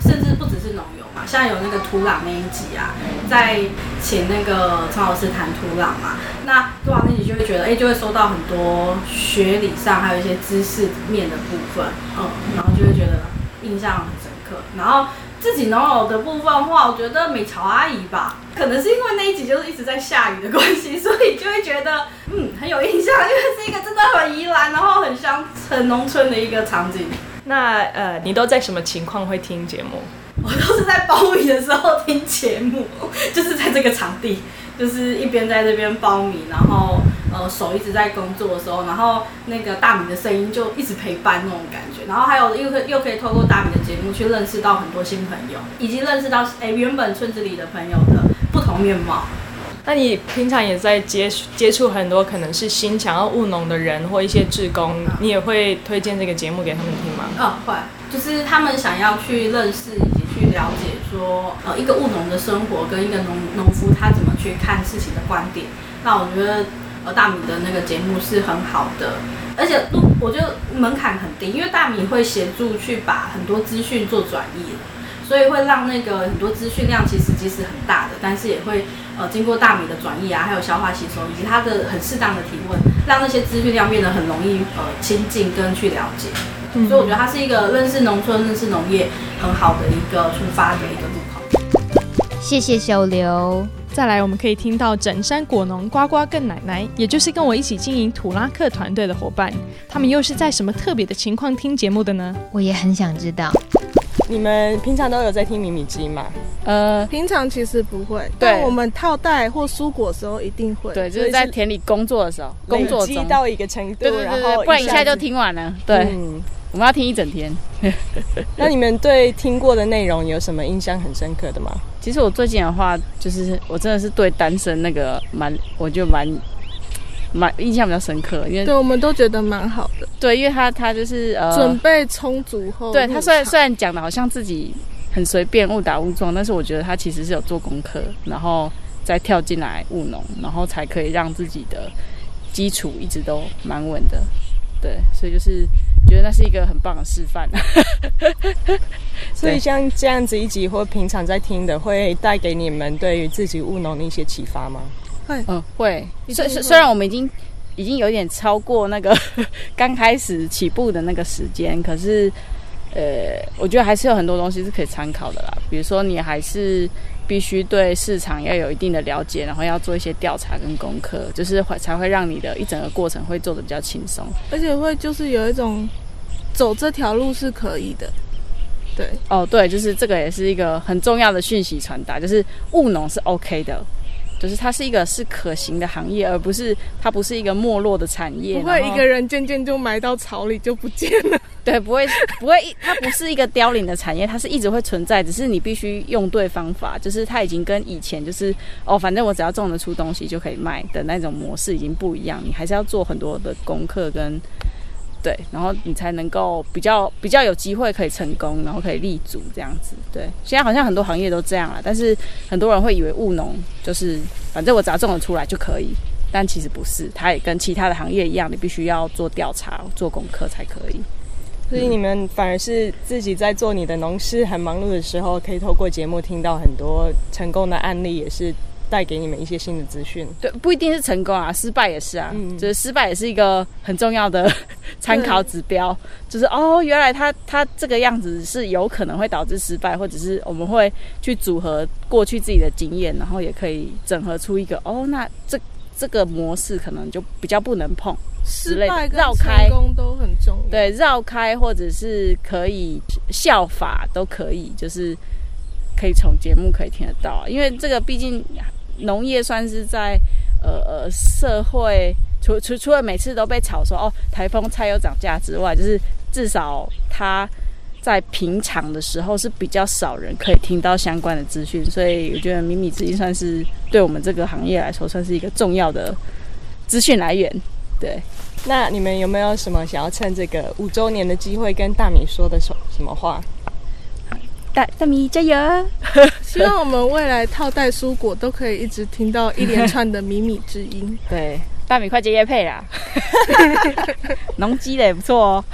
甚至不只是农友嘛，像有那个土壤那一集啊，在请那个陈老师谈土壤嘛，那土壤那集就会觉得哎、就会收到很多学理上还有一些知识面的部分，嗯，然后就会觉得。印象很深刻，然后自己能有的部分的话，我觉得美乔阿姨吧，可能是因为那一集就是一直在下雨的关系，所以就会觉得嗯很有印象，因为是一个真的很宜兰，然后很乡很农村的一个场景。那呃，你都在什么情况会听节目？我都是在包米的时候听节目，就是在这个场地，就是一边在这边苞米，然后。呃，手一直在工作的时候，然后那个大米的声音就一直陪伴那种感觉，然后还有又可又可以透过大米的节目去认识到很多新朋友，以及认识到哎原本村子里的朋友的不同面貌。那你平常也在接接触很多可能是新想要务农的人或一些志工，你也会推荐这个节目给他们听吗？嗯、哦，会，就是他们想要去认识以及去了解说，呃，一个务农的生活跟一个农农夫他怎么去看事情的观点。那我觉得。呃，大米的那个节目是很好的，而且我觉得门槛很低，因为大米会协助去把很多资讯做转译，所以会让那个很多资讯量其实即使很大的，但是也会呃经过大米的转译啊，还有消化吸收以及它的很适当的提问，让那些资讯量变得很容易呃亲近跟去了解。嗯，所以我觉得它是一个认识农村、认识农业很好的一个出发的一个路口。谢谢小刘。再来，我们可以听到整山果农呱呱跟奶奶，也就是跟我一起经营土拉克团队的伙伴，他们又是在什么特别的情况听节目的呢？我也很想知道。你们平常都有在听米米鸡吗？呃，平常其实不会，但我们套袋或蔬果的时候一定会。对，就是在田里工作的时候，工作中到一个程度，对对对对，然后不然一下就听完了。对。嗯我们要听一整天。那你们对听过的内容有什么印象很深刻的吗？其实我最近的话，就是我真的是对单身那个蛮，我就蛮蛮印象比较深刻，因为对我们都觉得蛮好的。对，因为他他就是呃准备充足后，对他虽然虽然讲的好像自己很随便误打误撞，但是我觉得他其实是有做功课，然后再跳进来务农，然后才可以让自己的基础一直都蛮稳的。对，所以就是。觉得那是一个很棒的示范，所以像这样子一集或平常在听的，会带给你们对于自己务农的一些启发吗？会，嗯，会。虽虽然我们已经已经有点超过那个 刚开始起步的那个时间，可是，呃，我觉得还是有很多东西是可以参考的啦。比如说，你还是。必须对市场要有一定的了解，然后要做一些调查跟功课，就是会才会让你的一整个过程会做的比较轻松，而且会就是有一种走这条路是可以的。对，哦，对，就是这个也是一个很重要的讯息传达，就是务农是 OK 的。就是它是一个是可行的行业，而不是它不是一个没落的产业。不会一个人渐渐就埋到草里就不见了。对，不会不会，它不是一个凋零的产业，它是一直会存在，只是你必须用对方法。就是它已经跟以前就是哦，反正我只要种得出东西就可以卖的那种模式已经不一样，你还是要做很多的功课跟。对，然后你才能够比较比较有机会可以成功，然后可以立足这样子。对，现在好像很多行业都这样了，但是很多人会以为务农就是反正我只要种得出来就可以，但其实不是，它也跟其他的行业一样，你必须要做调查、做功课才可以。所以你们反而是自己在做你的农事很忙碌的时候，可以透过节目听到很多成功的案例，也是。带给你们一些新的资讯，对，不一定是成功啊，失败也是啊，嗯、就是失败也是一个很重要的 参考指标，就是哦，原来他他这个样子是有可能会导致失败，或者是我们会去组合过去自己的经验，然后也可以整合出一个哦，那这这个模式可能就比较不能碰，失败跟成功都很重要，对，绕开或者是可以效法都可以，就是可以从节目可以听得到，因为这个毕竟。农业算是在呃呃社会，除除除了每次都被炒说哦台风菜又涨价之外，就是至少它在平常的时候是比较少人可以听到相关的资讯，所以我觉得米米之音算是对我们这个行业来说算是一个重要的资讯来源。对，那你们有没有什么想要趁这个五周年的机会跟大米说的什什么话？大大米加油！希望我们未来套袋蔬果都可以一直听到一连串的米米之音。对，大米快接业配啦！农机的也不错哦。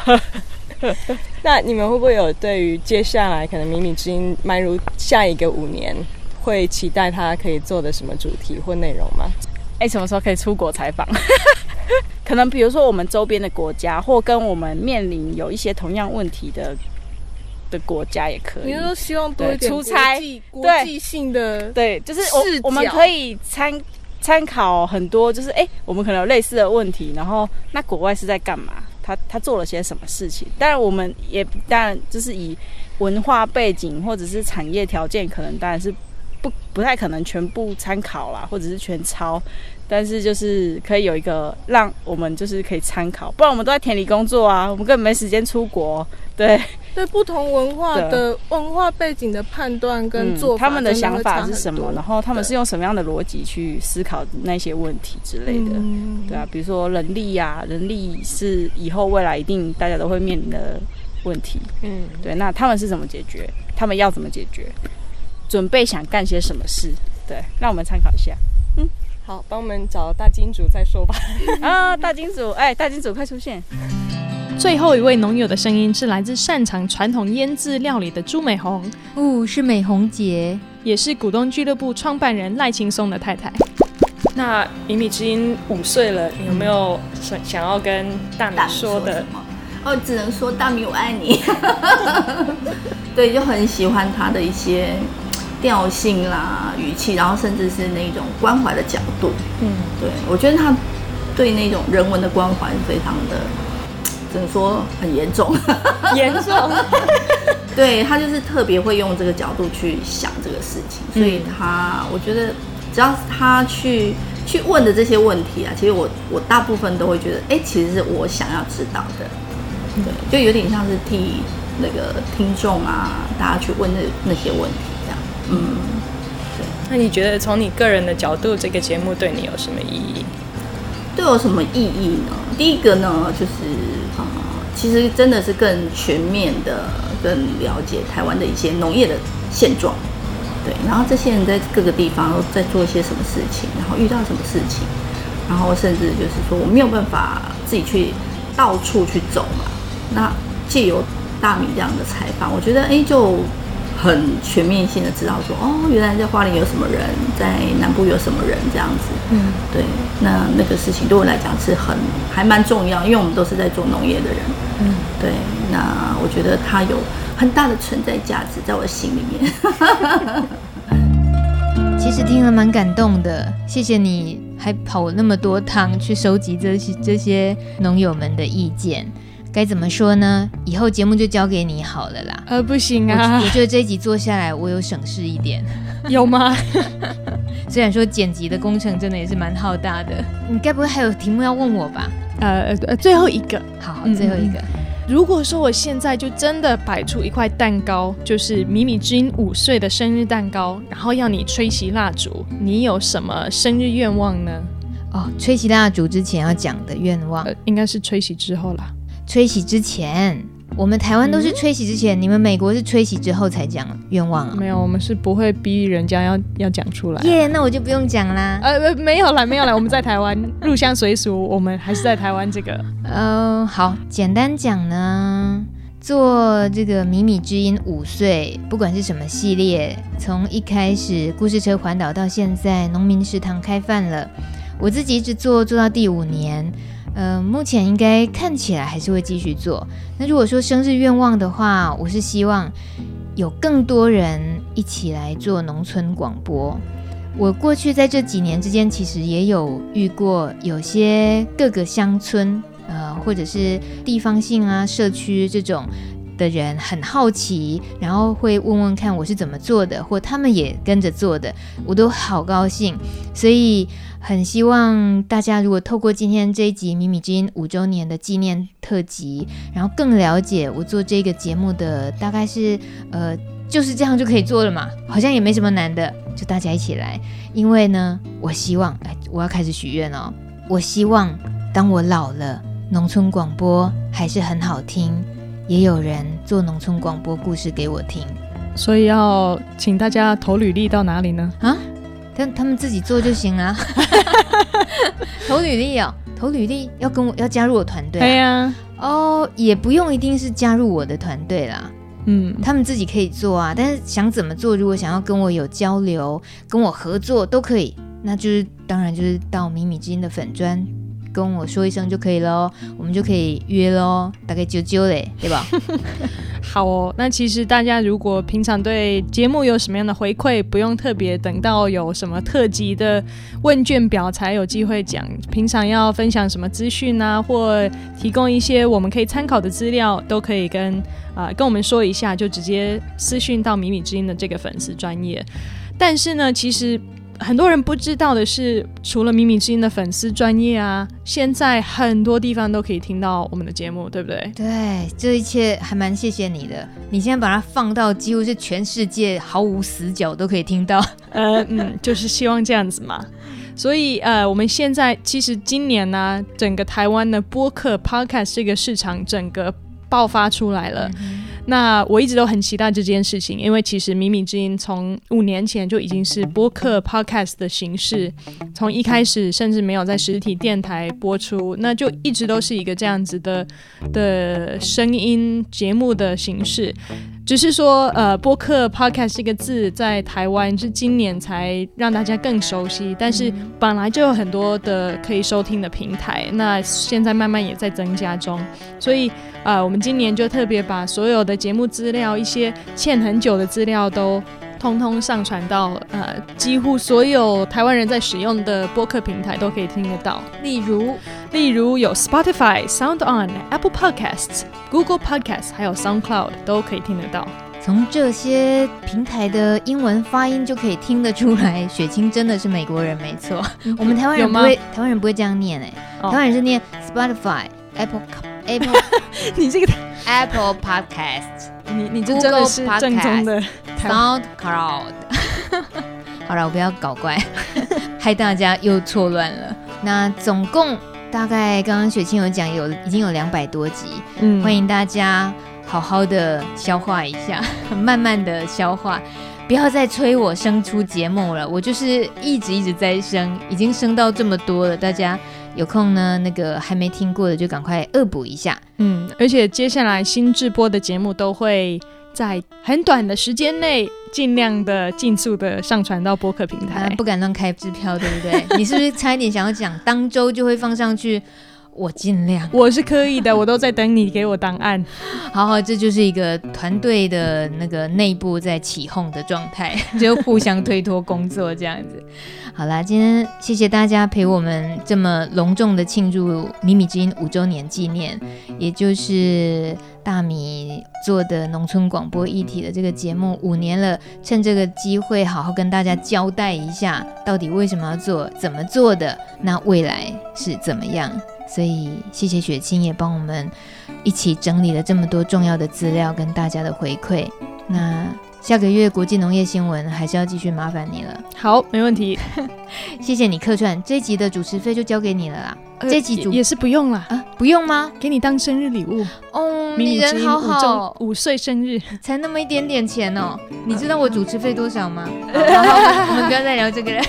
那你们会不会有对于接下来可能米米之音迈入下一个五年，会期待他可以做的什么主题或内容吗？哎，什么时候可以出国采访？可能比如说我们周边的国家，或跟我们面临有一些同样问题的的国家也可以。你说希望多一点出差国际性的对，就是我我们可以参参考很多，就是哎，我们可能有类似的问题，然后那国外是在干嘛？他他做了些什么事情？当然，我们也当然就是以文化背景或者是产业条件，可能当然是不不太可能全部参考啦，或者是全抄。但是就是可以有一个让我们就是可以参考，不然我们都在田里工作啊，我们根本没时间出国。对，对不同文化的文化背景的判断跟做他们的想法是什么？然后他们是用什么样的逻辑去思考那些问题之类的？对啊，比如说人力呀、啊，人力是以后未来一定大家都会面临的问题。嗯，对，那他们是怎么解决？他们要怎么解决？准备想干些什么事？对，让我们参考一下。嗯。好，帮我们找大金主再说吧。啊，大金主，哎，大金主快出现！最后一位农友的声音是来自擅长传统腌制料理的朱美红。哦，是美红姐，也是股东俱乐部创办人赖青松的太太。那米米之音五岁了，你有没有想想要跟大米说的？哦，只能说大米我爱你。对，就很喜欢他的一些。调性啦，语气，然后甚至是那种关怀的角度，嗯，对，我觉得他对那种人文的关怀非常的，只能说很严重，严重。对，他就是特别会用这个角度去想这个事情，所以他我觉得只要他去去问的这些问题啊，其实我我大部分都会觉得，哎，其实是我想要知道的，对，就有点像是替那个听众啊，大家去问那那些问题。嗯，对。那你觉得从你个人的角度，这个节目对你有什么意义？对我什么意义呢？第一个呢，就是啊、呃，其实真的是更全面的、更了解台湾的一些农业的现状。对，然后这些人在各个地方都在做一些什么事情，然后遇到什么事情，然后甚至就是说我没有办法自己去到处去走嘛。那借由大米这样的采访，我觉得哎就。很全面性的知道说哦，原来在花莲有什么人，在南部有什么人这样子。嗯，对，那那个事情对我来讲是很还蛮重要，因为我们都是在做农业的人。嗯，对，那我觉得它有很大的存在价值在我的心里面。其实听了蛮感动的，谢谢你还跑那么多趟去收集这些这些农友们的意见。该怎么说呢？以后节目就交给你好了啦。呃，不行啊，我，我觉得这一集做下来，我有省事一点。有吗？虽然说剪辑的工程真的也是蛮浩大的。你该不会还有题目要问我吧？呃呃，最后一个，好，好，最后一个。嗯，如果说我现在就真的摆出一块蛋糕，就是米米之音五岁的生日蛋糕，然后要你吹熄蜡烛，你有什么生日愿望呢？哦，吹熄蜡烛之前要讲的愿望，呃，应该是吹熄之后啦。吹洗之前，我们台湾都是吹洗之前，嗯、你们美国是吹洗之后才讲愿望啊？没有，我们是不会逼人家要要讲出来。耶，yeah, 那我就不用讲啦。呃，没有啦，没有啦，我们在台湾入乡随俗，我们还是在台湾这个。嗯、呃，好，简单讲呢，做这个米米之音五岁，不管是什么系列，从一开始故事车环岛到现在农民食堂开饭了，我自己一直做做到第五年。呃，目前应该看起来还是会继续做。那如果说生日愿望的话，我是希望有更多人一起来做农村广播。我过去在这几年之间，其实也有遇过有些各个乡村，呃，或者是地方性啊、社区这种的人很好奇，然后会问问看我是怎么做的，或他们也跟着做的，我都好高兴。所以。很希望大家如果透过今天这一集《米米之音》五周年的纪念特辑，然后更了解我做这个节目的大概是呃就是这样就可以做了嘛，好像也没什么难的，就大家一起来。因为呢，我希望哎，我要开始许愿哦，我希望当我老了，农村广播还是很好听，也有人做农村广播故事给我听。所以要请大家投履历到哪里呢？啊，他他们自己做就行了。投履历哦，投履历要跟我要加入我团队。对呀。哦，也不用一定是加入我的团队啦。嗯，他们自己可以做啊，但是想怎么做，如果想要跟我有交流、跟我合作都可以，那就是当然就是到米米之音的粉专跟我说一声就可以喽，我们就可以约喽，大概九九嘞，对吧？好哦，那其实大家如果平常对节目有什么样的回馈，不用特别等到有什么特辑的问卷表才有机会讲。平常要分享什么资讯啊，或提供一些我们可以参考的资料，都可以跟啊、跟我们说一下，就直接私讯到米米之音的这个粉丝专业。但是呢，其实。很多人不知道的是，除了米米之音的粉丝专业啊，现在很多地方都可以听到我们的节目，对不对？对，这一切还蛮谢谢你的。你现在把它放到几乎是全世界毫无死角都可以听到。呃嗯，就是希望这样子嘛。所以呃，我们现在其实今年呢、啊，整个台湾的播客 Podcast 这个市场整个爆发出来了。嗯那我一直都很期待这件事情，因为其实米米之音从五年前就已经是播客 podcast 的形式，从一开始甚至没有在实体电台播出，那就一直都是一个这样子的的声音节目的形式。只是说，呃，播客 podcast 这个字在台湾是今年才让大家更熟悉，但是本来就有很多的可以收听的平台，那现在慢慢也在增加中，所以，呃，我们今年就特别把所有的节目资料，一些欠很久的资料都。通通上传到呃，几乎所有台湾人在使用的播客平台都可以听得到。例如，例如有 Spotify、Sound On、Apple Podcasts、Google Podcasts，还有 SoundCloud 都可以听得到。从这些平台的英文发音就可以听得出来，雪清真的是美国人，没错。我们台湾人不会，台湾人不会这样念哎，台湾人是念 Spotify、Apple、Apple，你这个 Apple Podcast。你你这真的是正宗的 SoundCloud。好了，我不要搞怪，害大家又错乱了。那总共大概刚刚雪清有讲，有已经有两百多集，嗯，欢迎大家好好的消化一下，慢慢的消化，不要再催我生出节目了。我就是一直一直在生，已经生到这么多了，大家。有空呢，那个还没听过的就赶快恶补一下。嗯，而且接下来新制播的节目都会在很短的时间内，尽量的尽速的上传到播客平台。不敢乱开支票，对不对？你是不是差一点想要讲当周就会放上去？我尽量，我是可以的，我都在等你给我档案。好好，这就是一个团队的那个内部在起哄的状态，就互相推脱工作这样子。好啦，今天谢谢大家陪我们这么隆重的庆祝米米之音五周年纪念，也就是大米做的农村广播一体的这个节目五年了。趁这个机会，好好跟大家交代一下，到底为什么要做，怎么做的，那未来是怎么样。所以谢谢雪清也帮我们一起整理了这么多重要的资料跟大家的回馈。那下个月国际农业新闻还是要继续麻烦你了。好，没问题。谢谢你客串，这一集的主持费就交给你了啦。呃、这集主也是不用了啊，不用吗？给你当生日礼物哦。你人好好，五岁生日才那么一点点钱哦。你知道我主持费多少吗？好好，我们不要再聊这个了。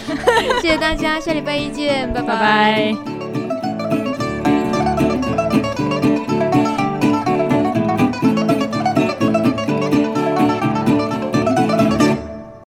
谢谢大家，下礼拜一见，拜拜。拜拜。